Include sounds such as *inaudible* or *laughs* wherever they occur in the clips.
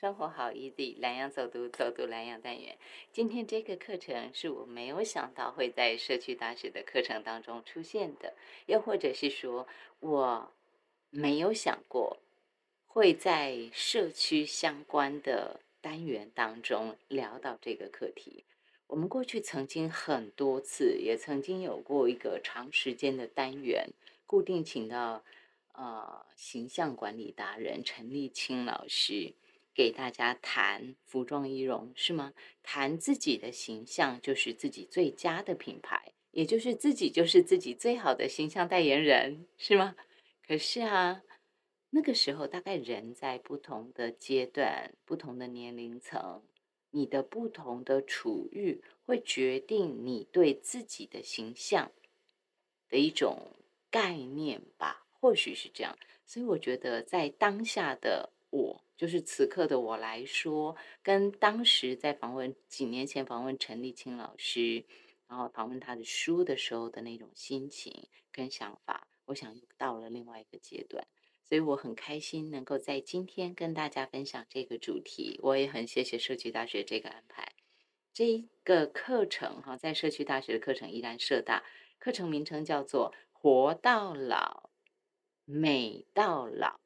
生活好 easy，蓝洋走读走读蓝洋单元。今天这个课程是我没有想到会在社区大学的课程当中出现的，又或者是说我没有想过会在社区相关的单元当中聊到这个课题。我们过去曾经很多次，也曾经有过一个长时间的单元，固定请到呃形象管理达人陈立清老师。给大家谈服装仪容是吗？谈自己的形象就是自己最佳的品牌，也就是自己就是自己最好的形象代言人是吗？可是啊，那个时候大概人在不同的阶段、不同的年龄层，你的不同的处遇会决定你对自己的形象的一种概念吧？或许是这样。所以我觉得在当下的我。就是此刻的我来说，跟当时在访问几年前访问陈立青老师，然后访问他的书的时候的那种心情跟想法，我想又到了另外一个阶段，所以我很开心能够在今天跟大家分享这个主题。我也很谢谢社区大学这个安排，这个课程哈，在社区大学的课程依然设大，课程名称叫做“活到老，美到老”，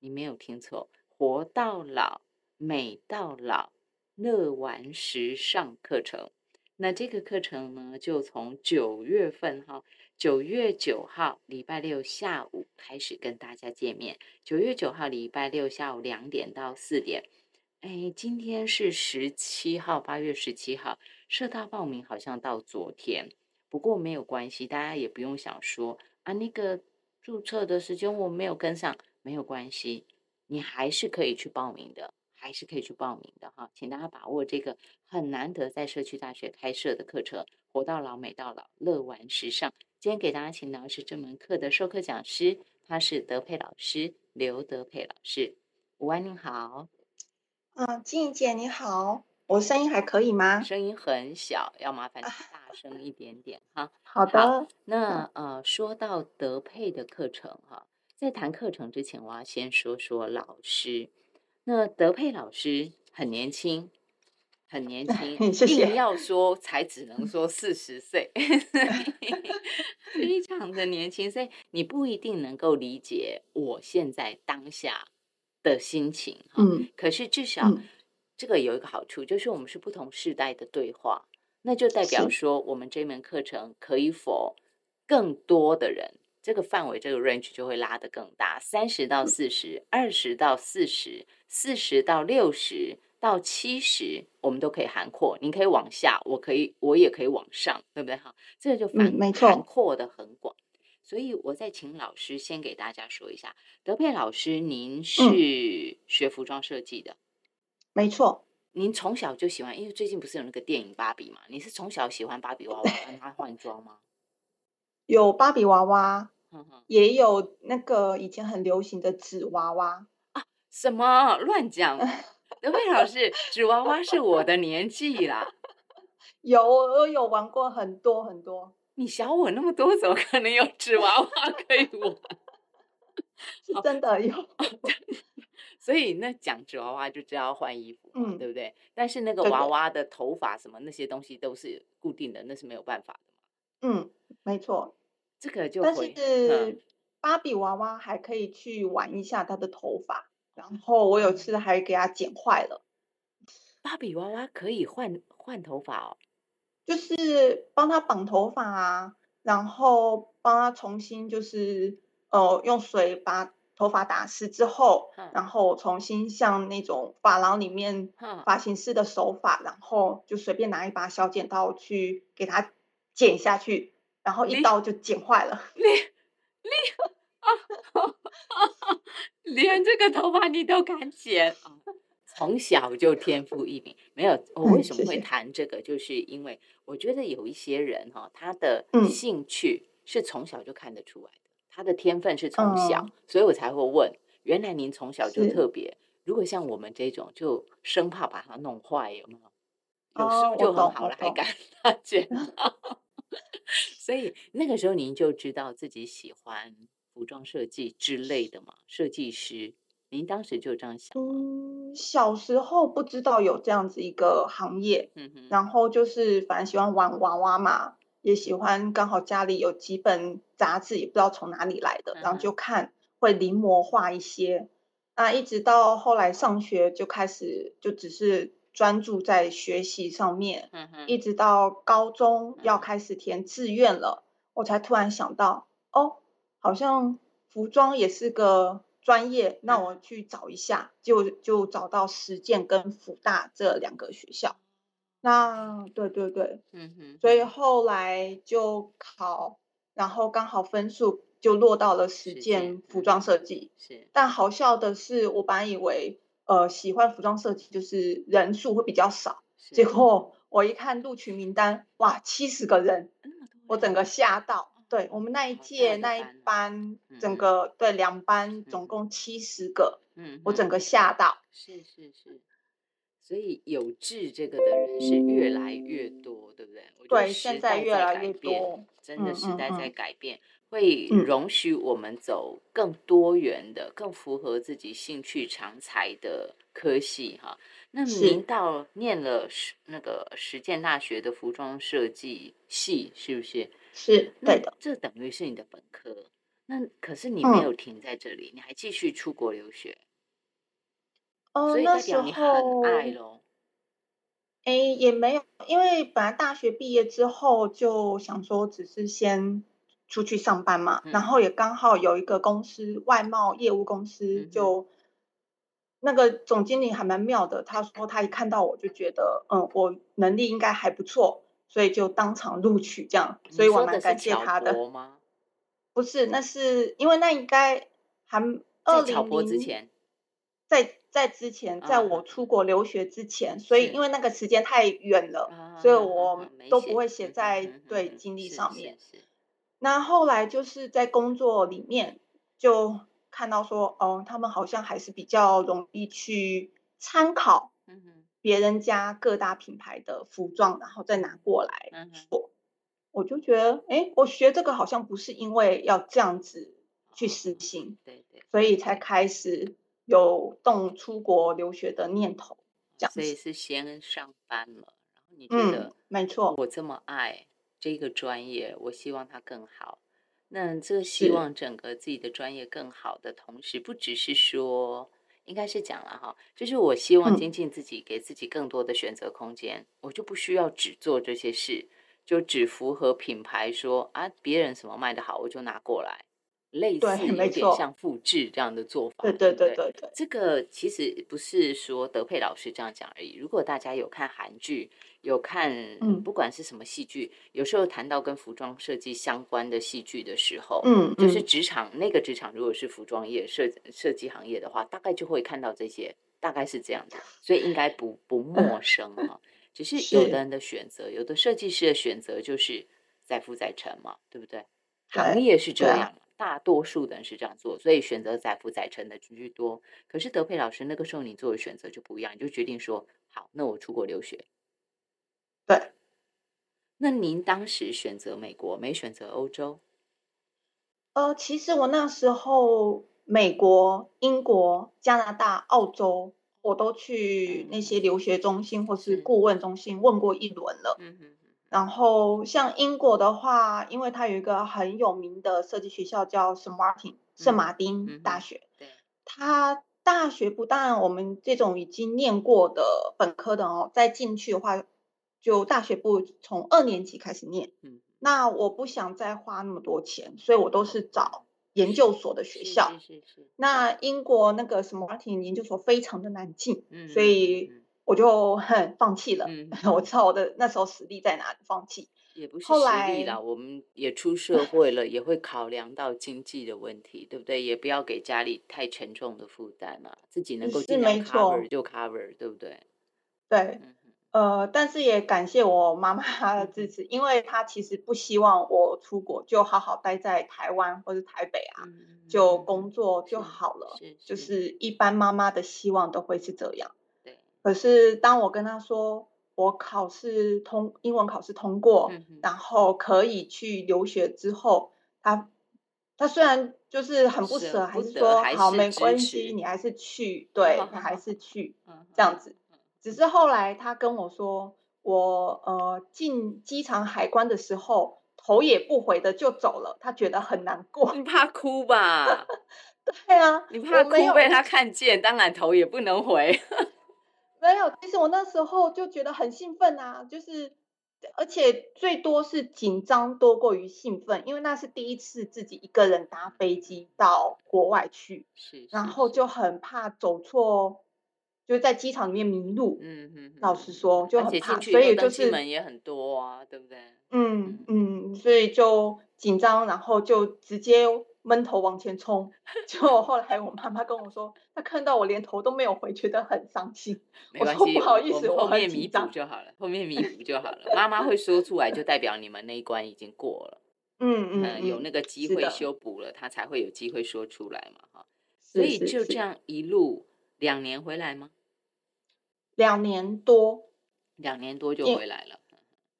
你没有听错。活到老，美到老，乐玩时尚课程。那这个课程呢，就从九月份哈，九月九号礼拜六下午开始跟大家见面。九月九号礼拜六下午两点到四点。哎，今天是十七号，八月十七号，社大报名好像到昨天，不过没有关系，大家也不用想说啊，那个注册的时间我没有跟上，没有关系。你还是可以去报名的，还是可以去报名的哈，请大家把握这个很难得在社区大学开设的课程——活到老，美到老，乐玩时尚。今天给大家请到的是这门课的授课讲师，他是德佩老师刘德佩老师。午安，您好。嗯，静怡姐你好，我声音还可以吗？声音很小，要麻烦你大声一点点哈。好的。那呃，说到德佩的课程哈。在谈课程之前，我要先说说老师。那德佩老师很年轻，很年 *laughs* 轻，硬要说才只能说 *laughs* 四十岁，非常的年轻，所以你不一定能够理解我现在当下的心情。嗯，可是至少这个有一个好处，就是我们是不同时代的对话，那就代表说我们这门课程可以否更多的人。这个范围，这个 range 就会拉得更大，三十到四十，二十到四十，四十到六十到七十，我们都可以涵括。你可以往下，我可以，我也可以往上，对不对？哈，这个就涵涵括的很广。所以，我再请老师先给大家说一下，德佩老师，您是学服装设计的，没错。您从小就喜欢，因为最近不是有那个电影芭比嘛？你是从小喜欢芭比娃娃，*laughs* 帮她换装吗？有芭比娃娃。也有那个以前很流行的纸娃娃啊？什么乱讲？*laughs* 德惠老师，纸娃娃是我的年纪啦。*laughs* 有，我有玩过很多很多。你小我那么多，怎么可能有纸娃娃可以玩？*laughs* 是真的有。所以那讲纸娃娃就知道换衣服，嗯，对不对？但是那个娃娃的头发什么那些东西都是固定的，那是没有办法的嘛。嗯，没错。这个就但是芭比娃娃还可以去玩一下她的头发，然后我有次还给她剪坏了。芭比娃娃可以换换头发哦，就是帮她绑头发啊，然后帮她重新就是呃用水把头发打湿之后，然后重新像那种发廊里面发型师的手法，然后就随便拿一把小剪刀去给她剪下去。然后一刀就剪坏了，*laughs* 连连啊，*laughs* 连这个头发你都敢剪 *laughs* 啊！从小就天赋异禀，没有我为什么会谈这个？就是因为我觉得有一些人哈，他的兴趣是从小就看得出来的，他的天分是从小，所以我才会问。原来您从小就特别，如果像我们这种，就生怕把它弄坏，有没有？有书就很好了，还敢剪？所以那个时候您就知道自己喜欢服装设计之类的嘛？设计师您当时就这样想？嗯，小时候不知道有这样子一个行业，嗯哼，然后就是反正喜欢玩娃娃嘛，也喜欢刚好家里有几本杂志，也不知道从哪里来的，然后就看会临摹画一些。那一直到后来上学就开始就只是专注在学习上面，嗯哼，一直到高中要开始填志愿了，我才突然想到，哦，好像服装也是个专业，那我去找一下，就就找到实践跟福大这两个学校。那对对对，嗯哼，所以后来就考，然后刚好分数。就落到了实践服装设计，是。但好笑的是，我本来以为，呃，喜欢服装设计就是人数会比较少，结果我一看录取名单，哇，七十个人，我整个吓到。对我们那一届那一班，整个对两班总共七十个，嗯，我整个吓到。是是是。所以有志这个的人是越来越多，对不对？对，现在越来越多，真的时代在改变。会容许我们走更多元的、更符合自己兴趣长才的科系哈。那您到念了实那个实践大学的服装设计系，是不是？是对的。这等于是你的本科。那可是你没有停在这里，你还继续出国留学。哦，所以代表你很爱喽。哎，也没有，因为本来大学毕业之后就想说，只是先。出去上班嘛，然后也刚好有一个公司外贸业务公司，就那个总经理还蛮妙的。他说他一看到我就觉得，嗯，我能力应该还不错，所以就当场录取这样。所以我蛮感谢他的。*laughs* 不是，那是因为那应该还二零零，在在之前，在我出国留学之前，所以因为那个时间太远了，所以我都不会写在对经历上面。那后来就是在工作里面就看到说，哦，他们好像还是比较容易去参考，别人家各大品牌的服装，然后再拿过来做。我就觉得，哎，我学这个好像不是因为要这样子去实行，对对，所以才开始有动出国留学的念头。这样，所以是先上班了，然后你觉得，没错，我这么爱。这个专业，我希望它更好。那这希望整个自己的专业更好的同时，不只是说，应该是讲了哈，就是我希望精进自己，给自己更多的选择空间。我就不需要只做这些事，就只符合品牌说啊，别人什么卖的好，我就拿过来。类似有点像复制这样的做法，对对对对对。这个其实不是说德佩老师这样讲而已。如果大家有看韩剧，有看嗯不管是什么戏剧，有时候谈到跟服装设计相关的戏剧的时候，嗯，就是职场那个职场，如果是服装业设设计行业的话，大概就会看到这些，大概是这样的，所以应该不不陌生 *laughs* 哈。只是有的人的选择，有的设计师的选择就是载富载沉嘛，对不对？行业是这样。大多数的人是这样做，所以选择载浮载沉的居多。可是德佩老师那个时候，你做的选择就不一样，你就决定说：好，那我出国留学。对。那您当时选择美国，没选择欧洲？呃，其实我那时候美国、英国、加拿大、澳洲，我都去那些留学中心或是顾问中心问过一轮了。嗯哼。然后像英国的话，因为它有一个很有名的设计学校叫圣马丁圣马丁大学，对，它大学不但我们这种已经念过的本科的哦，再进去的话，就大学部从二年级开始念。嗯，那我不想再花那么多钱，所以我都是找研究所的学校。是是是。那英国那个什么 Martin 研究所非常的难进，嗯，所以。我就很放弃了，*laughs* 我知道我的那时候实力在哪里，放弃也不是实力啦。我们也出 *laughs* 社会了，也会考量到经济的问题，对不对？也不要给家里太沉重的负担嘛，自己能够尽量 cover 就 cover，对不对？对，呃，但是也感谢我妈妈的支持，因为她其实不希望我出国，就好好待在台湾或者台北啊，就工作就好了。就是一般妈妈的希望都会是这样。可是当我跟她说我考试通英文考试通过，然后可以去留学之后，她她虽然就是很不舍，还是说好没关系，你还是去，对，还是去这样子。只是后来他跟我说，我呃进机场海关的时候头也不回的就走了，他觉得很难过。你怕哭吧？*laughs* 对啊，你怕哭被他看见，当然头也不能回。*laughs* 没有，其实我那时候就觉得很兴奋啊，就是。而且最多是紧张多过于兴奋，因为那是第一次自己一个人搭飞机到国外去，是，然后就很怕走错，就在机场里面迷路。嗯嗯，老实说就很怕，所以就是门也很多啊，对不对？嗯嗯，所以就紧张，然后就直接。闷头往前冲，*laughs* 就后来我妈妈跟我说，她看到我连头都没有回，觉得很伤心。*laughs* 没关系，不好意思，我后面弥补就好了，后面弥补就好了。妈妈会说出来，就代表你们那一关已经过了。*laughs* 嗯嗯，有那个机会修补了，她才会有机会说出来嘛，哈。所以就这样一路两年回来吗？两年多，两年多就回来了。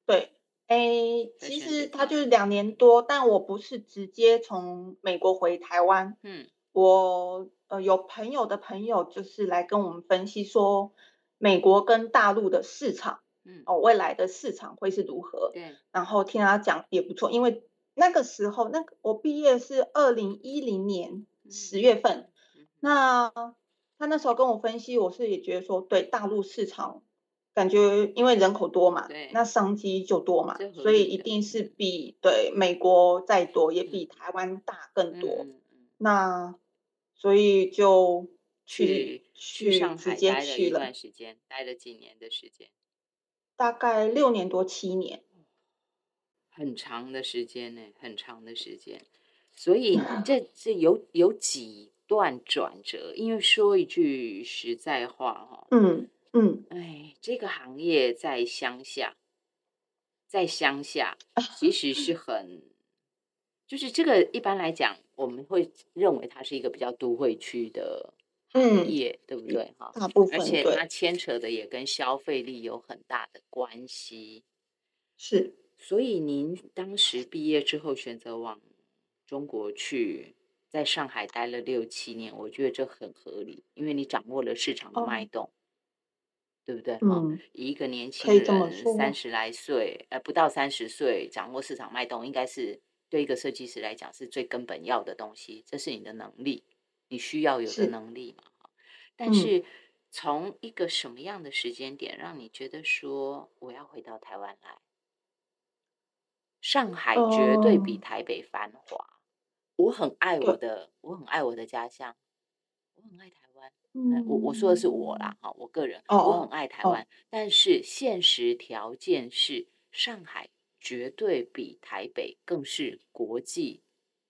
对。哎，其实他就是两年多，但我不是直接从美国回台湾。嗯，我呃有朋友的朋友就是来跟我们分析说，美国跟大陆的市场，嗯，哦未来的市场会是如何？对，然后听他讲也不错，因为那个时候那个我毕业是二零一零年十月份，那他那时候跟我分析，我是也觉得说对大陆市场。感觉因为人口多嘛，那商机就多嘛，所以一定是比对美国再多，也比台湾大更多。那所以就去去直接去了一段时间，待了几年的时间，大概六年多七年，*sighs* 很长的时间呢，很长的时间。所以这这有有几段转折，因为说一句实在话哈，嗯。嗯，哎，这个行业在乡下，在乡下其实是很，就是这个一般来讲，我们会认为它是一个比较都会区的行业，对不对？哈，大部分，而且它牵扯的也跟消费力有很大的关系。是，所以您当时毕业之后选择往中国去，在上海待了六七年，我觉得这很合理，因为你掌握了市场的脉动。对不对？嗯，一个年轻人三十来岁，呃，不到三十岁，掌握市场脉动，应该是对一个设计师来讲是最根本要的东西。这是你的能力，你需要有的能力嘛。但是从一个什么样的时间点，让你觉得说我要回到台湾来？上海绝对比台北繁华。我很爱我的，我很爱我的家乡，我很爱台湾。我我说的是我啦，哈，我个人我很爱台湾，但是现实条件是上海绝对比台北更是国际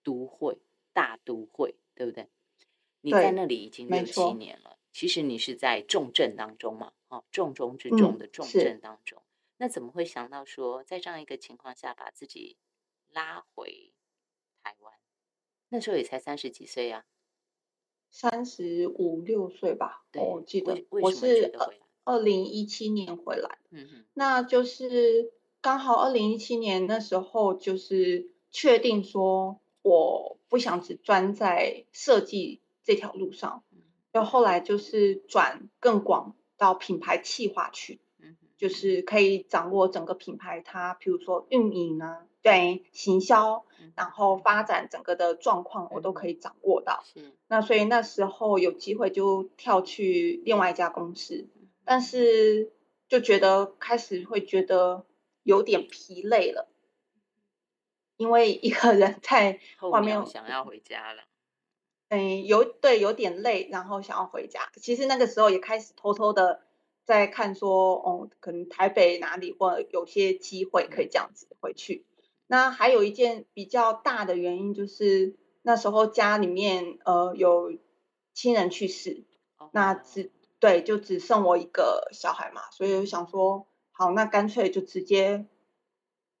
都会大都会，对不对？你在那里已经六七年了，其实你是在重症当中嘛，哦，重中之重的重症当中，那怎么会想到说在这样一个情况下把自己拉回？那时候也才三十几岁呀。三十五六岁吧，我记得我是二零一七年回来，嗯哼，那就是刚好二零一七年那时候就是确定说我不想只专在设计这条路上，然后后来就是转更广到品牌企划去，嗯就是可以掌握整个品牌它，比如说运营啊。对行销，然后发展整个的状况，我都可以掌握到。嗯，那所以那时候有机会就跳去另外一家公司，但是就觉得开始会觉得有点疲累了，因为一个人 *laughs* 在外面想要回家了。嗯，有对有点累，然后想要回家。其实那个时候也开始偷偷的在看，说哦，可能台北哪里或有些机会可以这样子回去。那还有一件比较大的原因，就是那时候家里面呃有亲人去世，那只对就只剩我一个小孩嘛，所以我想说，好，那干脆就直接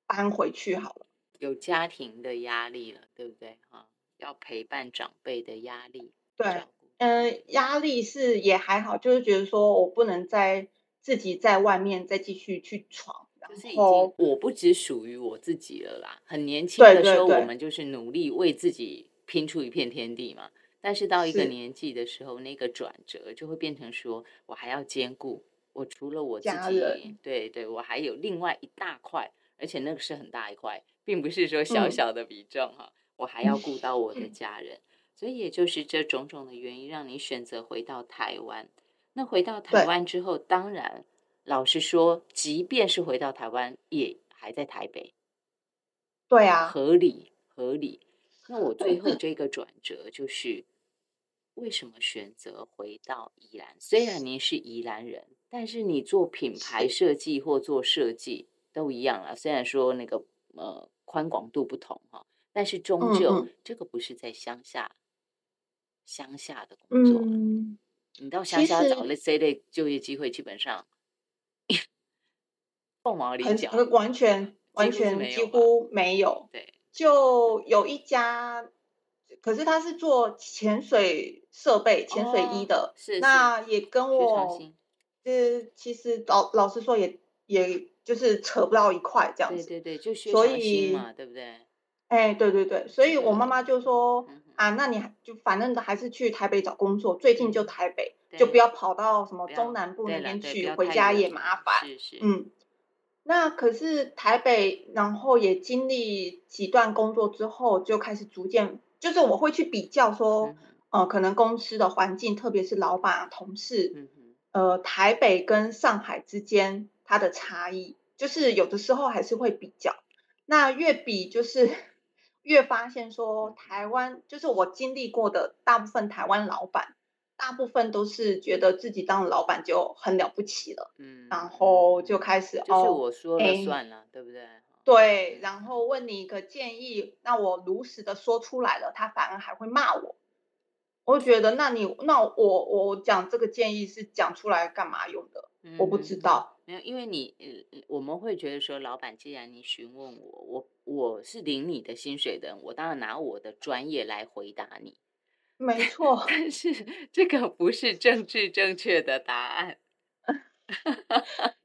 搬回去好了。有家庭的压力了，对不对？哈，要陪伴长辈的压力。对，嗯，压力是也还好，就是觉得说我不能再自己在外面再继续去闯。就是已经，我不只属于我自己了啦。很年轻的时候，我们就是努力为自己拼出一片天地嘛。但是到一个年纪的时候，那个转折就会变成说，我还要兼顾我除了我自己，对对，我还有另外一大块，而且那个是很大一块，并不是说小小的比重哈。我还要顾到我的家人，所以也就是这种种的原因，让你选择回到台湾。那回到台湾之后，当然老实说，即便是回到台湾，也还在台北。对啊，合理合理。那我最后这个转折就是，为什么选择回到宜兰？虽然您是宜兰人，但是你做品牌设计或做设计都一样啊。虽然说那个呃宽广度不同哈。但是终究，这个不是在乡下，乡下的工作。你到乡下找了这类就业机会，基本上 *laughs* 凤毛麟角，完全完全几乎没有。对，就有一家，可是他是做潜水设备、潜水衣的，是那也跟我，呃，其实老老实说，也也就是扯不到一块这样子。对对对，就所以嘛，对不对？哎，对对对，所以我妈妈就说啊，那你就反正还是去台北找工作，最近就台北，就不要跑到什么中南部那边去，回家也麻烦。是是。嗯，那可是台北，然后也经历几段工作之后，就开始逐渐，就是我会去比较说，呃，可能公司的环境，特别是老板同事，呃，台北跟上海之间它的差异，就是有的时候还是会比较，那越比就是。越发现说台湾就是我经历过的大部分台湾老板，大部分都是觉得自己当老板就很了不起了，嗯，然后就开始哦，我说了算了，对不对？对，然后问你一个建议，那我如实的说出来了，他反而还会骂我。我觉得，那你那我我讲这个建议是讲出来干嘛用的？我不知道。没有，因为你我们会觉得说，老板既然你询问我，我我是领你的薪水的，我当然拿我的专业来回答你。没错，*laughs* 但是这个不是政治正确的答案。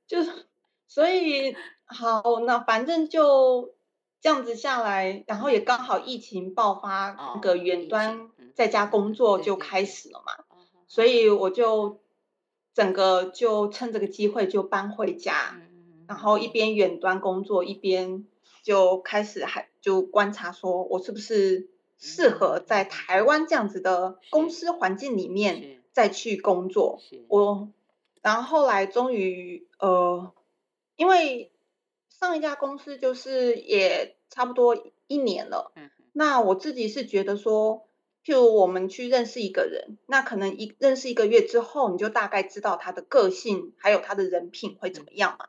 就 *laughs* 是所以好，那反正就这样子下来，然后也刚好疫情爆发，那个远端在家工作就开始了嘛，所以我就。整个就趁这个机会就搬回家，然后一边远端工作，一边就开始还就观察，说我是不是适合在台湾这样子的公司环境里面再去工作。我，然后后来终于呃，因为上一家公司就是也差不多一年了，那我自己是觉得说。譬如我们去认识一个人，那可能一认识一个月之后，你就大概知道他的个性，还有他的人品会怎么样嘛。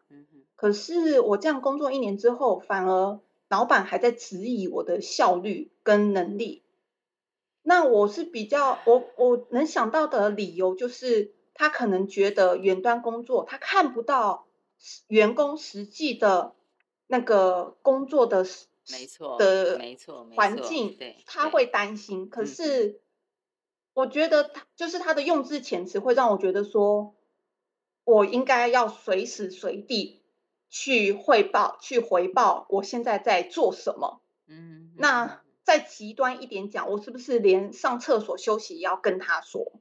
可是我这样工作一年之后，反而老板还在质疑我的效率跟能力。那我是比较，我我能想到的理由就是，他可能觉得远端工作，他看不到员工实际的那个工作的。没错的，没错，环境，他会担心。可是，我觉得他就是他的用字遣词会让我觉得说，我应该要随时随地去汇报、去回报我现在在做什么。嗯，那再极端一点讲，我是不是连上厕所休息也要跟他说？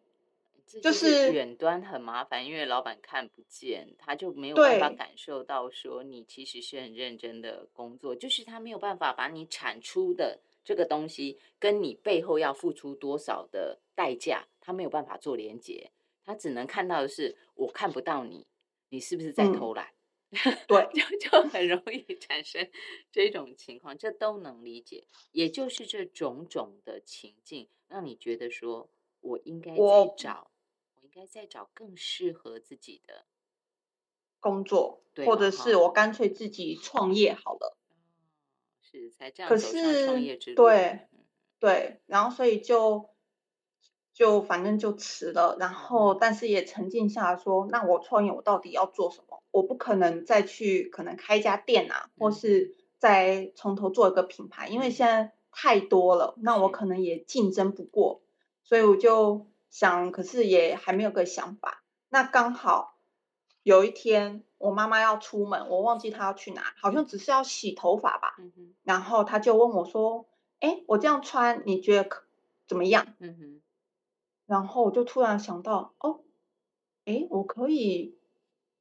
就是远端很麻烦，因为老板看不见，他就没有办法感受到说你其实是很认真的工作，就是他没有办法把你产出的这个东西跟你背后要付出多少的代价，他没有办法做连接，他只能看到的是我看不到你，你是不是在偷懒？*laughs* 对，就就很容易产生这种情况，这都能理解，也就是这种种的情境，让你觉得说我应该去找。我应该再找更适合自己的工作，对或者是我干脆自己创业好了。是才这样。可是对对，然后所以就就反正就辞了，然后但是也沉静下来说，那我创业我到底要做什么？我不可能再去可能开一家店啊，或是再从头做一个品牌，因为现在太多了，那我可能也竞争不过，所以我就。想，可是也还没有个想法。那刚好有一天，我妈妈要出门，我忘记她要去哪，好像只是要洗头发吧。然后她就问我说：“哎，我这样穿你觉得可怎么样？嗯哼。然后我就突然想到，哦，哎，我可以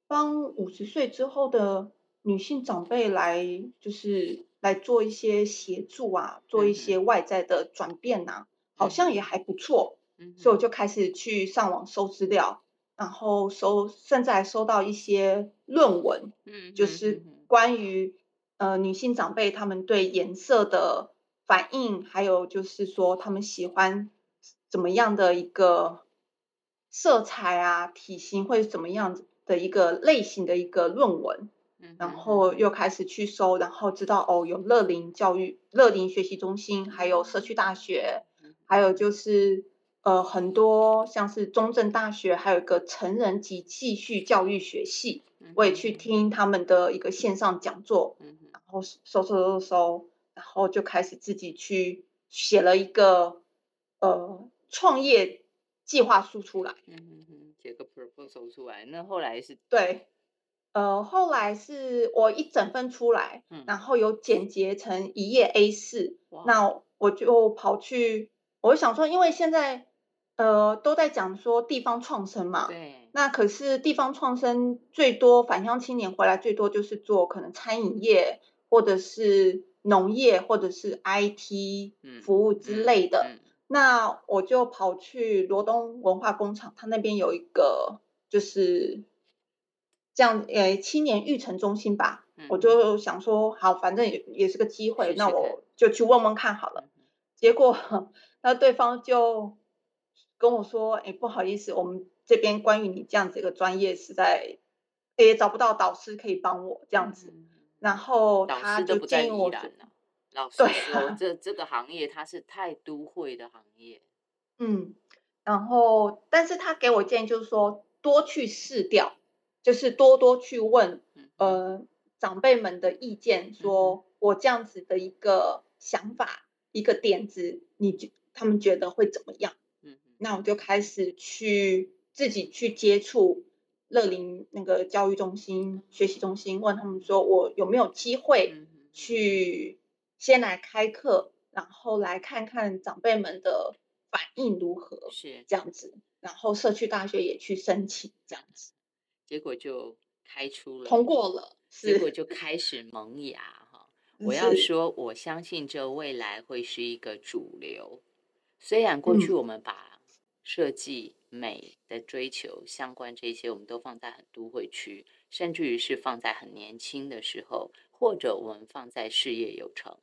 帮五十岁之后的女性长辈来，就是来做一些协助啊，做一些外在的转变呐，好像也还不错。所以我就开始去上网搜资料，然后搜，甚至还搜到一些论文，嗯，就是关于呃女性长辈她们对颜色的反应，还有就是说她们喜欢怎么样的一个色彩啊、体型会怎么样的一个类型的一个论文，然后又开始去搜，然后知道哦有乐龄教育、乐龄学习中心，还有社区大学，还有就是。呃，很多像是中正大学，还有一个成人及继续教育学系，我也去听他们的一个线上讲座，然后搜搜搜搜，然后就开始自己去写了一个呃创业计划书出来，嗯嗯嗯，写个 proposal 出来，那后来是对，呃，后来是我一整份出来，然后有剪辑成一页 A 四，那我就跑去，我想说，因为现在。呃，都在讲说地方创生嘛，对。那可是地方创生最多返乡青年回来最多就是做可能餐饮业，或者是农业，或者是 IT 服务之类的。那我就跑去罗东文化工厂，他那边有一个就是这样，呃，青年育成中心吧。我就想说，好，反正也也是个机会，那我就去问问看好了。*laughs* 结果那对方就。跟我说，哎，不好意思，我们这边关于你这样子一个专业，实在也找不到导师可以帮我这样子。然后他就建议我，老师说，这这个行业它是太都会的行业。嗯，然后但是他给我建议就是说，多去试掉，就是多多去问，呃，长辈们的意见，说我这样子的一个想法，一个点子，你觉他们觉得会怎么样？嗯那我就开始去自己去接触乐龄那个教育中心、学习中心，问他们说我有没有机会去先来开课，然后来看看长辈们的反应如何，是这样子。然后社区大学也去申请，这样子，结果就开出了通过了，结果就开始萌芽哈。我要说，我相信这未来会是一个主流，虽然过去我们把设计美的追求相关这些，我们都放在很都会区，甚至于是放在很年轻的时候，或者我们放在事业有成。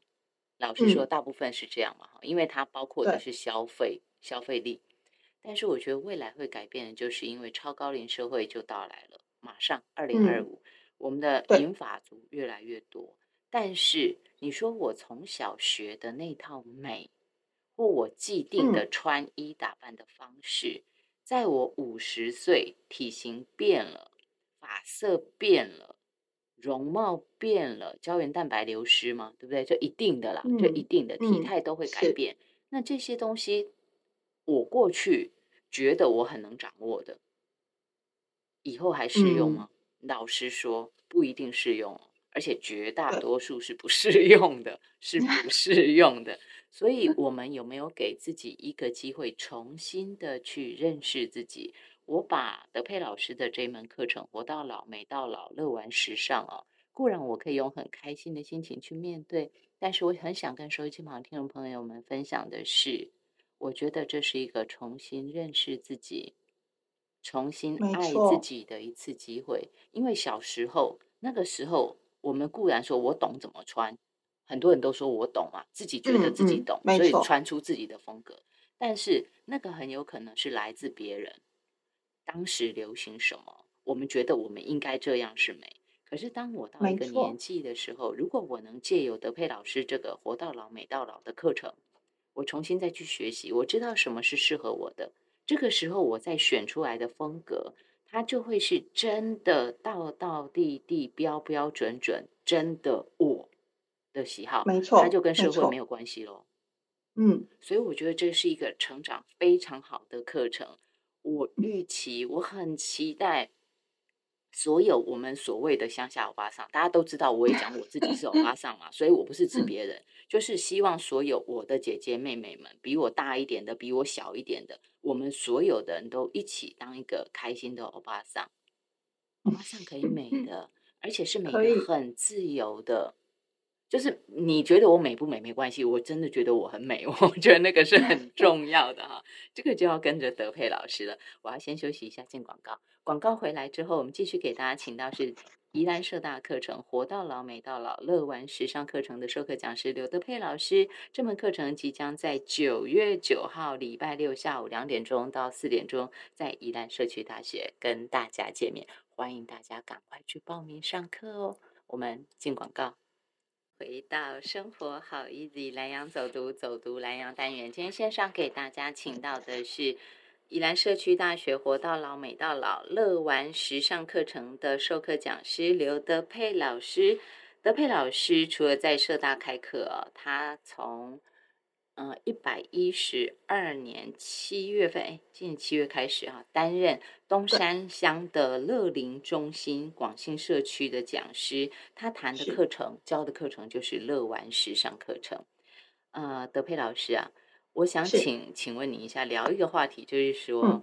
老实说，大部分是这样嘛，哈，因为它包括的是消费消费力。但是我觉得未来会改变的，就是因为超高龄社会就到来了，马上二零二五，我们的银发族越来越多。但是你说我从小学的那套美。或我既定的穿衣打扮的方式，在我五十岁，体型变了，发色变了，容貌变了，胶原蛋白流失嘛，对不对？就一定的啦，就一定的体态都会改变。那这些东西，我过去觉得我很能掌握的，以后还适用吗？老实说，不一定适用，而且绝大多数是不适用的，是不 *laughs* 适用的。所以，我们有没有给自己一个机会，重新的去认识自己？我把德佩老师的这门课程“活到老，美到老，乐玩时尚”哦，固然我可以用很开心的心情去面对，但是我很想跟收音机旁听众朋友们分享的是，我觉得这是一个重新认识自己、重新爱自己的一次机会。因为小时候那个时候，我们固然说我懂怎么穿。很多人都说我懂嘛，自己觉得自己懂，所以穿出自己的风格。但是那个很有可能是来自别人，当时流行什么，我们觉得我们应该这样是美。可是当我到一个年纪的时候，如果我能借由德佩老师这个“活到老，美到老”的课程，我重新再去学习，我知道什么是适合我的。这个时候，我再选出来的风格，它就会是真的道道地地、标标准准，真的我。的喜好，没错，它就跟社会没有关系喽。嗯，所以我觉得这是一个成长非常好的课程。我预期，我很期待所有我们所谓的乡下欧巴桑，大家都知道，我也讲我自己是欧巴桑嘛，所以我不是指别人，就是希望所有我的姐姐妹妹们，比我大一点的，比我小一点的，我们所有的人都一起当一个开心的欧巴桑。欧巴桑可以美 *laughs* 的，而且是美的很自由的。就是你觉得我美不美没关系，我真的觉得我很美，*laughs* 我觉得那个是很重要的哈。这个就要跟着德佩老师了。我要先休息一下，进广告。广告回来之后，我们继续给大家请到是宜兰社大课程“活到老，美到老，乐玩时尚课程”的授课讲师刘德佩老师。这门课程即将在九月九号礼拜六下午两点钟到四点钟，在宜兰社区大学跟大家见面，欢迎大家赶快去报名上课哦。我们进广告。回到生活好 easy 蓝洋走读走读蓝洋单元，今天线上给大家请到的是宜兰社区大学活到老美到老乐玩时尚课程的授课讲师刘德佩老师。德佩老师除了在社大开课，他从嗯，一百一十二年七月份，哎，今年七月开始哈，担任东山乡的乐龄中心广信社区的讲师。他谈的课程，教的课程就是乐玩时尚课程。呃，德佩老师啊，我想请请问您一下，聊一个话题，就是说。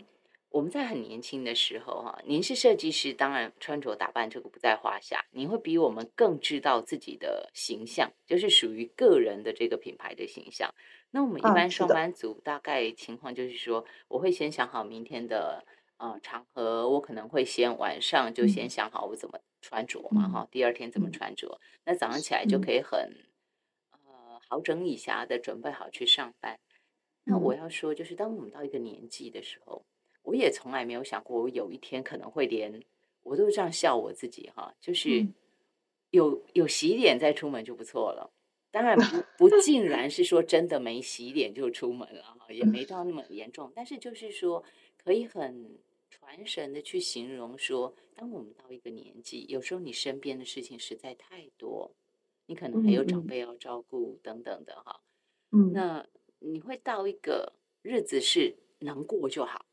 我们在很年轻的时候，哈，您是设计师，当然穿着打扮这个不在话下。您会比我们更知道自己的形象，就是属于个人的这个品牌的形象。那我们一般上班族大概情况就是说，我会先想好明天的呃场合，我可能会先晚上就先想好我怎么穿着嘛，哈，第二天怎么穿着，那早上起来就可以很呃好整以暇的准备好去上班。那我要说，就是当我们到一个年纪的时候。我也从来没有想过，我有一天可能会连我都这样笑我自己哈，就是有有洗脸再出门就不错了。当然不不尽然是说真的没洗脸就出门了哈，也没到那么严重。但是就是说，可以很传神的去形容说，当我们到一个年纪，有时候你身边的事情实在太多，你可能还有长辈要照顾等等的哈。嗯，那你会到一个日子是能过就好。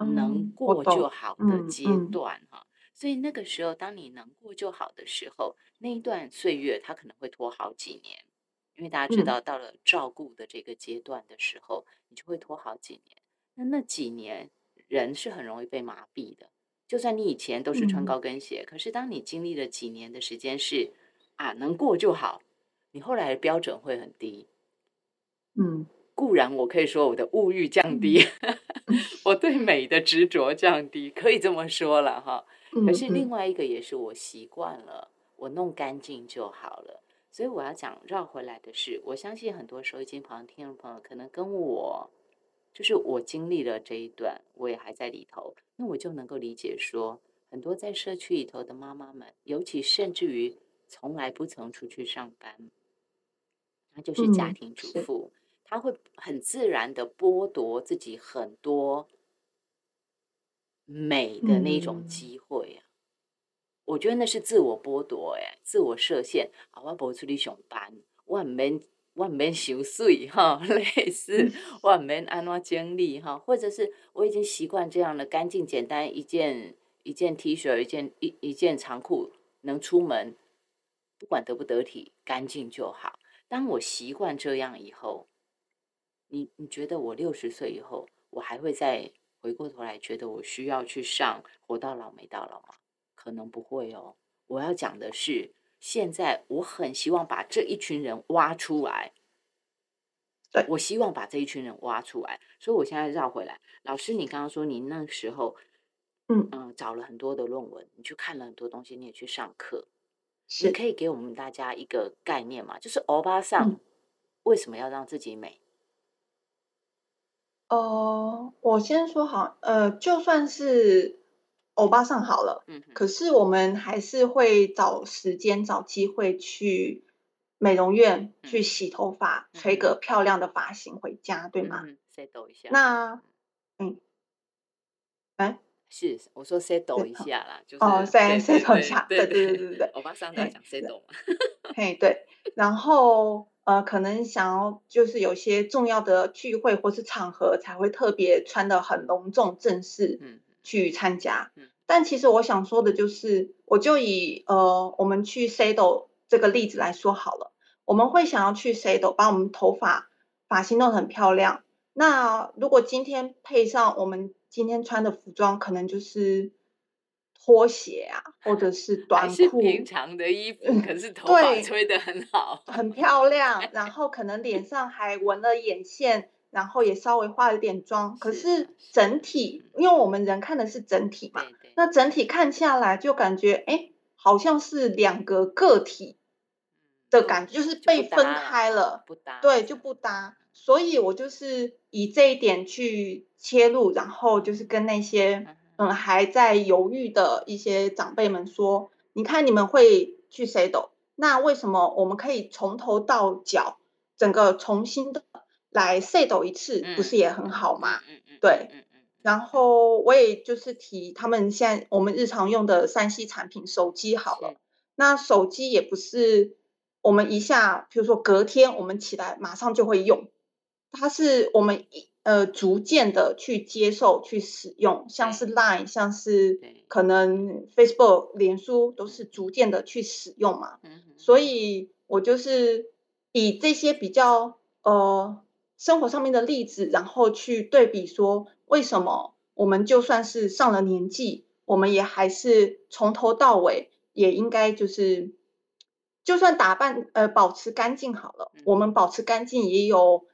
能过就好的阶段哈，所以那个时候，当你能过就好的时候，那一段岁月它可能会拖好几年，因为大家知道，到了照顾的这个阶段的时候，你就会拖好几年。那那几年人是很容易被麻痹的，就算你以前都是穿高跟鞋，可是当你经历了几年的时间是啊能过就好，你后来的标准会很低。嗯。固然我可以说我的物欲降低，*laughs* 我对美的执着降低，可以这么说了哈。可是另外一个也是我习惯了，我弄干净就好了。所以我要讲绕回来的是，我相信很多收音机旁听众朋友可能跟我，就是我经历了这一段，我也还在里头，那我就能够理解说，很多在社区里头的妈妈们，尤其甚至于从来不曾出去上班，那就是家庭主妇。她会很自然的剥夺自己很多美的那种机会啊！我觉得那是自我剥夺，哎，自我设限。啊，我不出去上班，我唔免，我唔免收税 *laughs* 哈，类似我唔免安怎整理哈，或者是我已经习惯这样的干净简单一件一件 T 恤，一件一一件长裤，能出门，不管得不得体，干净就好。当我习惯这样以后。你你觉得我六十岁以后，我还会再回过头来觉得我需要去上活到老没到老吗？可能不会哦。我要讲的是，现在我很希望把这一群人挖出来。对，我希望把这一群人挖出来。所以我现在绕回来，老师，你刚刚说你那时候，嗯嗯，找了很多的论文，你去看了很多东西，你也去上课，你可以给我们大家一个概念嘛？就是欧巴桑为什么要让自己美？哦，我先说好，呃，就算是欧巴上好了，嗯，可是我们还是会找时间、找机会去美容院去洗头发，吹个漂亮的发型回家，对吗？settle 一下。那，嗯，哎，是我说 settle 一下啦，就是哦，settle 一下，对对对对对，欧巴上在讲 settle 嘛，嘿，对，然后。呃，可能想要就是有些重要的聚会或是场合才会特别穿的很隆重正式，去参加。但其实我想说的就是，我就以呃我们去 Sado 这个例子来说好了，我们会想要去 Sado 把我们头发发型弄得很漂亮。那如果今天配上我们今天穿的服装，可能就是拖鞋啊，或者是 *laughs* 短裤，平常的衣服，可是头发吹得很好，很漂亮。然后可能脸上还纹了眼线，然后也稍微化了点妆。可是整体，因为我们人看的是整体嘛，那整体看下来就感觉，哎，好像是两个个体的感觉，就是被分开了，不搭，对，就不搭。所以我就是以这一点去切入，然后就是跟那些嗯还在犹豫的一些长辈们说：，你看你们会去 a d 那为什么我们可以从头到脚整个重新的来 s a d 一次，不是也很好吗？对，然后我也就是提他们现在我们日常用的三 C 产品手机好了，那手机也不是我们一下，比如说隔天我们起来马上就会用。它是我们呃逐渐的去接受、去使用，像是 Line，像是可能 Facebook、脸书都是逐渐的去使用嘛。所以我就是以这些比较呃生活上面的例子，然后去对比说，为什么我们就算是上了年纪，我们也还是从头到尾也应该就是，就算打扮呃保持干净好了，我们保持干净也有。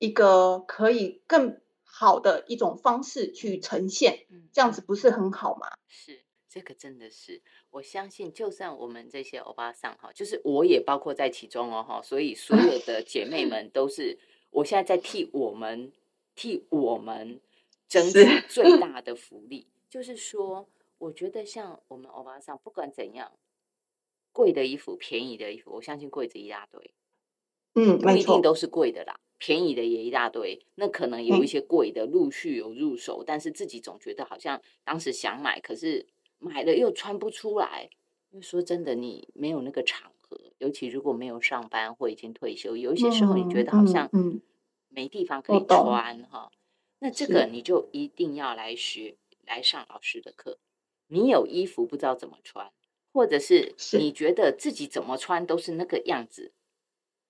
一个可以更好的一种方式去呈现，这样子不是很好吗？是，这个真的是，我相信，就算我们这些欧巴桑哈，就是我也包括在其中哦哈，所以所有的姐妹 *laughs* 们都是，我现在在替我们替我们争取最大的福利，就是说，我觉得像我们欧巴桑，不管怎样，贵的衣服、便宜的衣服，我相信柜子一大堆，嗯，不一定都是贵的啦。便宜的也一大堆，那可能有一些贵的陆续有入手，但是自己总觉得好像当时想买，可是买了又穿不出来。因为说真的，你没有那个场合，尤其如果没有上班或已经退休，有一些时候你觉得好像没地方可以穿哈。那这个你就一定要来学，来上老师的课。你有衣服不知道怎么穿，或者是你觉得自己怎么穿都是那个样子，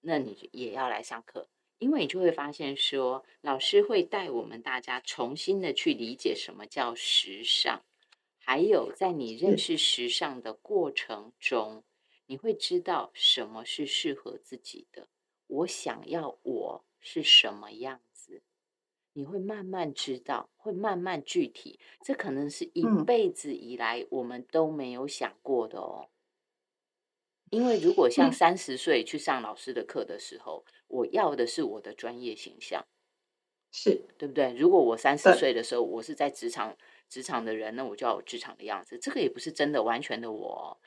那你也要来上课。因为你就会发现，说老师会带我们大家重新的去理解什么叫时尚，还有在你认识时尚的过程中，你会知道什么是适合自己的。我想要我是什么样子，你会慢慢知道，会慢慢具体。这可能是一辈子以来我们都没有想过的哦。因为如果像三十岁去上老师的课的时候，我要的是我的专业形象，是对不对？如果我三十岁的时候，我是在职场职场的人，那我就要有职场的样子。这个也不是真的完全的我。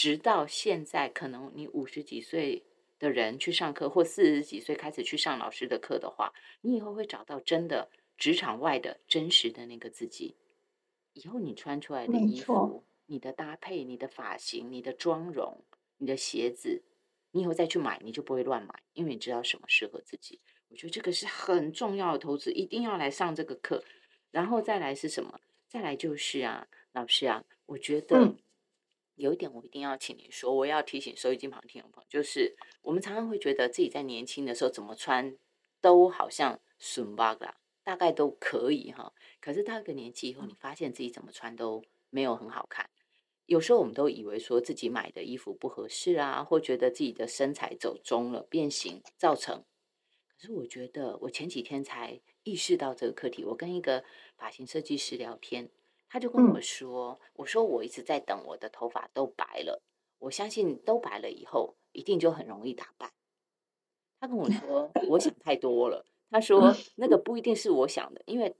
直到现在，可能你五十几岁的人去上课，或四十几岁开始去上老师的课的话，你以后会找到真的职场外的真实的那个自己。以后你穿出来的衣服、你的搭配、你的发型、你的妆容。你的鞋子，你以后再去买，你就不会乱买，因为你知道什么适合自己。我觉得这个是很重要的投资，一定要来上这个课。然后再来是什么？再来就是啊，老师啊，我觉得有一点我一定要请您说，我要提醒收音机旁听众朋友，就是我们常常会觉得自己在年轻的时候怎么穿都好像顺巴啦，大概都可以哈。可是到一个年纪以后，你发现自己怎么穿都没有很好看。有时候我们都以为说自己买的衣服不合适啊，或觉得自己的身材走中了变形造成。可是我觉得我前几天才意识到这个课题。我跟一个发型设计师聊天，他就跟我说：“我说我一直在等我的头发都白了，我相信都白了以后一定就很容易打扮。”他跟我说：“我想太多了。”他说：*laughs* “那个不一定是我想的，因为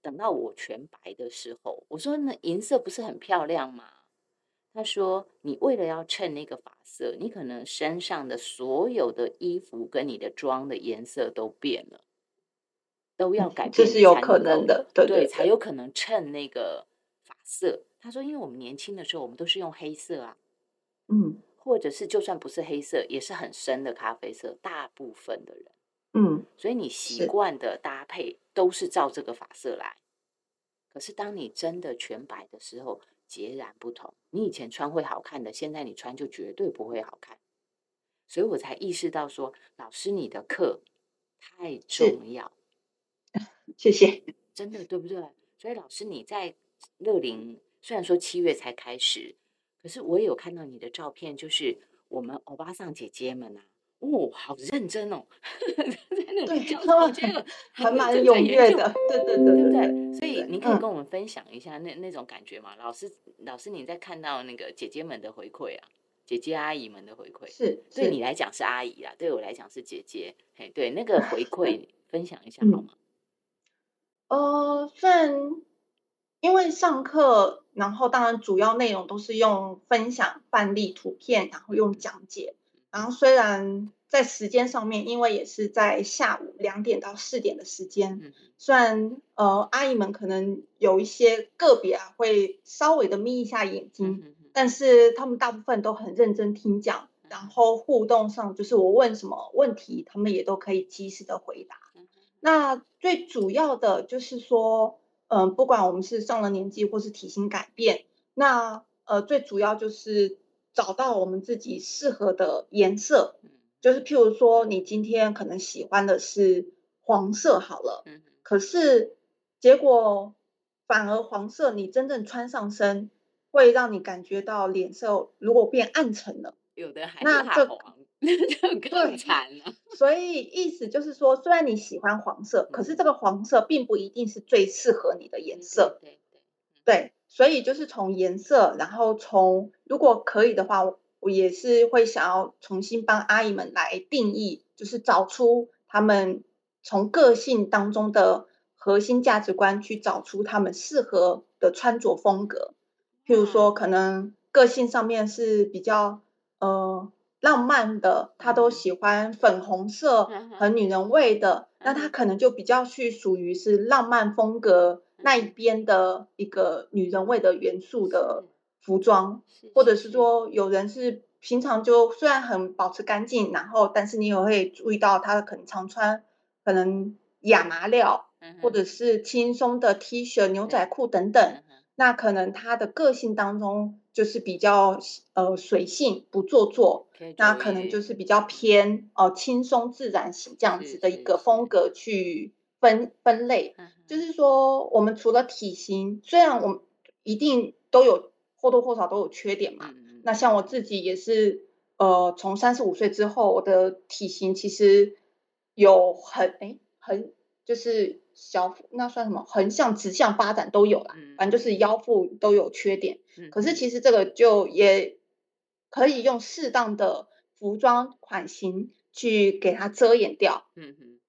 等到我全白的时候，我说那银色不是很漂亮吗？”他说：“你为了要衬那个发色，你可能身上的所有的衣服跟你的妆的颜色都变了，都要改变，这是有可能的，对对，才有可能衬那个发色。”他说：“因为我们年轻的时候，我们都是用黑色啊，嗯，或者是就算不是黑色，也是很深的咖啡色，大部分的人，嗯，所以你习惯的搭配都是照这个发色来。可是当你真的全白的时候。”截然不同。你以前穿会好看的，现在你穿就绝对不会好看。所以我才意识到说，老师你的课太重要。*laughs* 谢谢，真的对不对？所以老师你在乐龄，虽然说七月才开始，可是我也有看到你的照片，就是我们欧巴桑姐姐们啊，哦，好认真哦，*laughs* 在那里教我觉得 *laughs* 还蛮踊跃的，对对对，对不对？所以你可以跟我们分享一下那那种感觉嘛？老师，老师你在看到那个姐姐们的回馈啊，姐姐阿姨们的回馈，是对你来讲是阿姨啊，对我来讲是姐姐，嘿，对那个回馈 *laughs* 分享一下好吗？呃，虽然因为上课，然后当然主要内容都是用分享范例图片，然后用讲解。然后虽然在时间上面，因为也是在下午两点到四点的时间，虽然呃阿姨们可能有一些个别啊会稍微的眯一下眼睛，但是他们大部分都很认真听讲，然后互动上就是我问什么问题，他们也都可以及时的回答。那最主要的就是说，嗯，不管我们是上了年纪或是体型改变，那呃，最主要就是找到我们自己适合的颜色。就是譬如说，你今天可能喜欢的是黄色，好了，可是结果反而黄色你真正穿上身，会让你感觉到脸色如果变暗沉了，有的还那这。*laughs* 就更惨了。所以意思就是说，虽然你喜欢黄色，可是这个黄色并不一定是最适合你的颜色。对对对，所以就是从颜色，然后从如果可以的话，我也是会想要重新帮阿姨们来定义，就是找出他们从个性当中的核心价值观，去找出他们适合的穿着风格。譬如说，可能个性上面是比较呃。浪漫的，他都喜欢粉红色，很女人味的，那他可能就比较去属于是浪漫风格那一边的一个女人味的元素的服装，或者是说有人是平常就虽然很保持干净，然后但是你也会注意到他可能常穿可能亚麻料，或者是轻松的 T 恤、牛仔裤等等，那可能他的个性当中。就是比较呃随性不做作，那可能就是比较偏哦轻松自然型这样子的一个风格去分分类。就是说，我们除了体型，虽然我们一定都有或多或少都有缺点嘛。那像我自己也是，呃，从三十五岁之后，我的体型其实有很哎很就是小腹那算什么横向直向发展都有啦，反正就是腰腹都有缺点。可是其实这个就也可以用适当的服装款型去给它遮掩掉。嗯哼，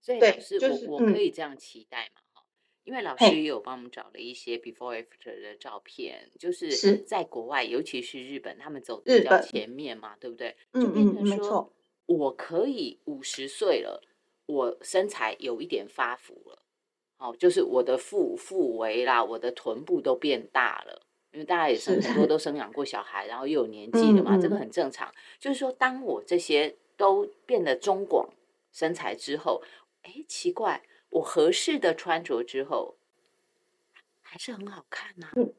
所以老师，我我可以这样期待嘛？哈，因为老师也有帮我们找了一些 before after 的照片，就是在国外，尤其是日本，他们走的比较前面嘛，对不对？嗯嗯，没错。我可以五十岁了，我身材有一点发福了，哦，就是我的腹腹围啦，我的臀部都变大了。因为大家也是很多都 *laughs* 生养过小孩，然后又有年纪了嘛，这个很正常。就是说，当我这些都变得中广身材之后，哎，奇怪，我合适的穿着之后，还是很好看呐。嗯，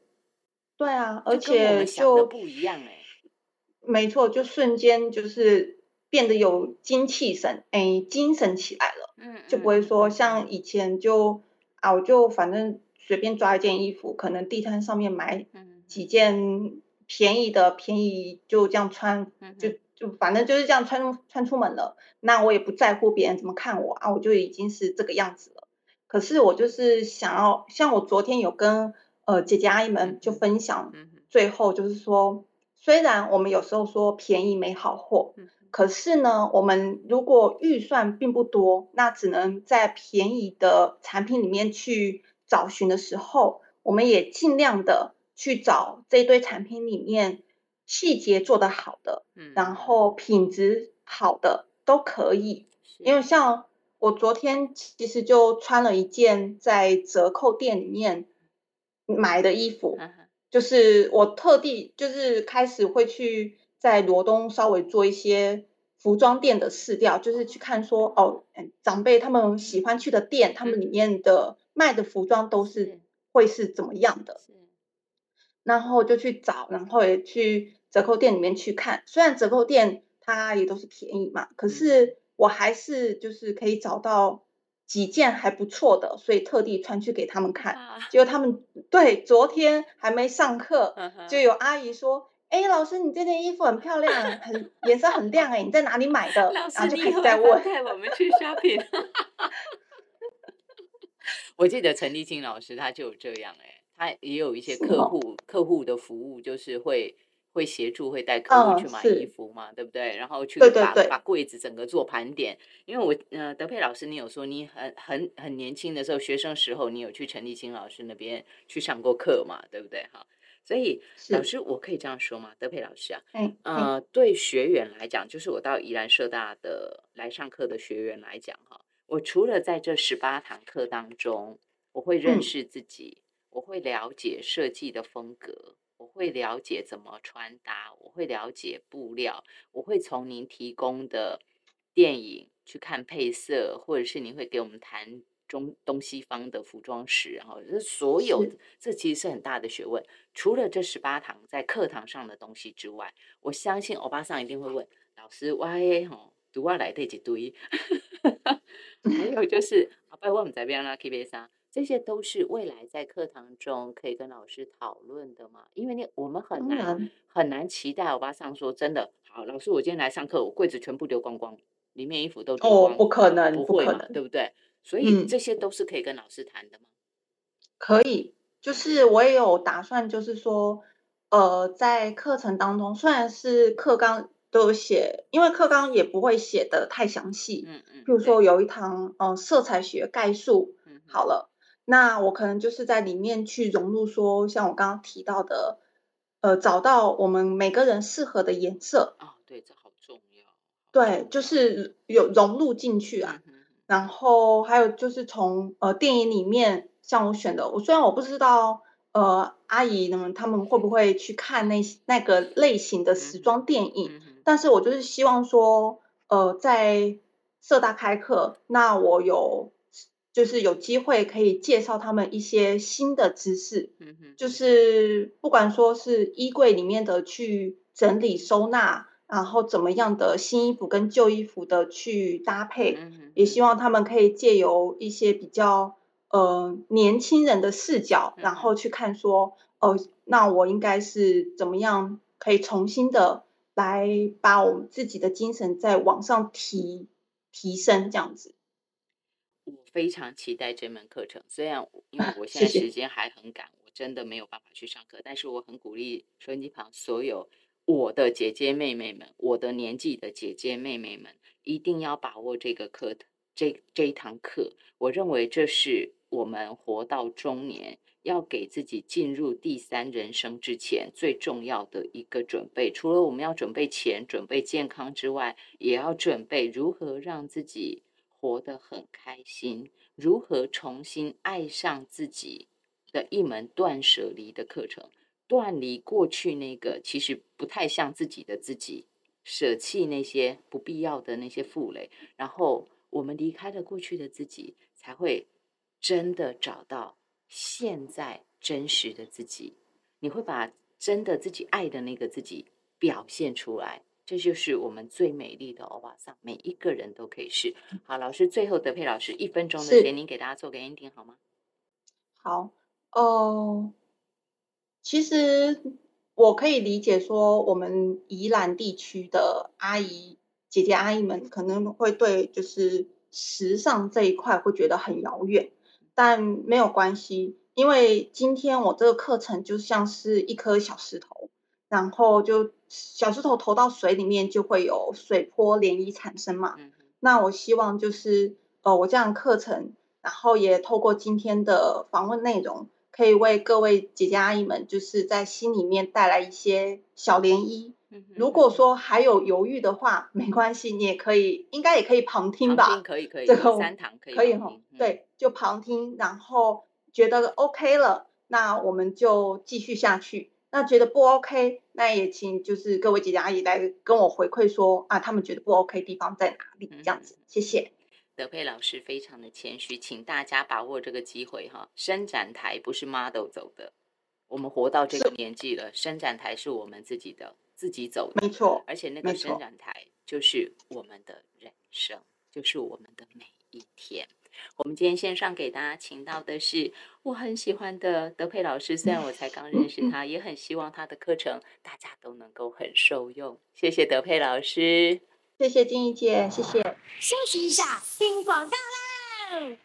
对啊，而且就不一样哎。没错，就瞬间就是变得有精气神，哎，精神起来了。嗯，就不会说像以前就啊，我就反正。随便抓一件衣服，可能地摊上面买几件便宜的，便宜就这样穿，就就反正就是这样穿穿出门了。那我也不在乎别人怎么看我啊，我就已经是这个样子了。可是我就是想要，像我昨天有跟呃姐姐阿姨们就分享，最后就是说，虽然我们有时候说便宜没好货，可是呢，我们如果预算并不多，那只能在便宜的产品里面去。找寻的时候，我们也尽量的去找这一堆产品里面细节做得好的，嗯，然后品质好的都可以。因为像我昨天其实就穿了一件在折扣店里面买的衣服，就是我特地就是开始会去在罗东稍微做一些服装店的试调，就是去看说哦，长辈他们喜欢去的店，他们里面的。卖的服装都是会是怎么样的？然后就去找，然后也去折扣店里面去看。虽然折扣店它也都是便宜嘛，可是我还是就是可以找到几件还不错的，所以特地穿去给他们看。结果他们对昨天还没上课，就有阿姨说：“哎，老师，你这件衣服很漂亮，很颜色很亮，哎，你在哪里买的？”然后就开始在问，带我们去 shopping。*laughs* 我记得陈立青老师他就有这样，哎。他也有一些客户客户的服务，就是会会协助，会带客户去买衣服嘛，对不对？然后去把把柜子整个做盘点。因为我呃，德佩老师，你有说你很很很年轻的时候，学生时候，你有去陈立青老师那边去上过课嘛，对不对？哈，所以老师，我可以这样说吗？德佩老师啊，呃，对学员来讲，就是我到宜兰社大的来上课的学员来讲，哈，我除了在这十八堂课当中，我会认识自己。我会了解设计的风格，我会了解怎么穿搭，我会了解布料，我会从您提供的电影去看配色，或者是您会给我们谈中东西方的服装史，然后这所有这其实是很大的学问。除了这十八堂在课堂上的东西之外，我相信欧巴桑一定会问老师：“Y 吼，读啊来这几堆？” *laughs* 还有就是，好，拜我们这边啦，K B 三。这些都是未来在课堂中可以跟老师讨论的嘛？因为你我们很难很难期待欧巴桑说真的好，老师我今天来上课，我柜子全部丢光光，里面衣服都丢光，不可能，不会嘛，对不对？所以这些都是可以跟老师谈的吗？可以，就是我也有打算，就是说，呃，在课程当中，虽然是课纲都有写，因为课纲也不会写的太详细，嗯嗯，比如说有一堂呃色彩学概述，嗯，好了。那我可能就是在里面去融入，说像我刚刚提到的，呃，找到我们每个人适合的颜色啊，对，这好重要。对，就是有融入进去啊。然后还有就是从呃电影里面，像我选的，我虽然我不知道呃阿姨呢他们会不会去看那那个类型的时装电影，但是我就是希望说，呃，在社大开课，那我有。就是有机会可以介绍他们一些新的知识，嗯，就是不管说是衣柜里面的去整理收纳，然后怎么样的新衣服跟旧衣服的去搭配，嗯也希望他们可以借由一些比较呃年轻人的视角，然后去看说，哦，那我应该是怎么样可以重新的来把我们自己的精神再往上提提升这样子。我非常期待这门课程，虽然因为我 *laughs* 现在时间还很赶，我真的没有办法去上课，但是我很鼓励收音机旁所有我的姐姐妹妹们，我的年纪的姐姐妹妹们，一定要把握这个课，这这一堂课。我认为这是我们活到中年，要给自己进入第三人生之前最重要的一个准备。除了我们要准备钱、准备健康之外，也要准备如何让自己。活得很开心，如何重新爱上自己的一门断舍离的课程，断离过去那个其实不太像自己的自己，舍弃那些不必要的那些负累，然后我们离开了过去的自己，才会真的找到现在真实的自己。你会把真的自己爱的那个自己表现出来。这就是我们最美丽的欧巴桑，每一个人都可以是。好，老师，最后德佩老师一分钟的时间，您给大家做个 ending 好吗？好，哦，其实我可以理解说，我们宜兰地区的阿姨、姐姐、阿姨们可能会对就是时尚这一块会觉得很遥远，但没有关系，因为今天我这个课程就像是一颗小石头。然后就小石头投到水里面，就会有水波涟漪产生嘛。那我希望就是呃，我这样课程，然后也透过今天的访问内容，可以为各位姐姐阿姨们，就是在心里面带来一些小涟漪。如果说还有犹豫的话，没关系，你也可以，应该也可以旁听吧。可以可以，这个三堂可以可以哈。对，就旁听，然后觉得 OK 了，那我们就继续下去。那觉得不 OK，那也请就是各位姐姐阿姨来跟我回馈说啊，他们觉得不 OK 地方在哪里？这样子，谢谢。德佩老师非常的谦虚，请大家把握这个机会哈。伸展台不是 model 走的，我们活到这个年纪了，伸展台是我们自己的，自己走的，没错。而且那个伸展台就是我们的人生，就是我们的每一天。我们今天线上给大家请到的是我很喜欢的德佩老师，虽然我才刚认识他，也很希望他的课程大家都能够很受用。谢谢德佩老师，谢谢金怡姐，谢谢。休息一下，听广告啦。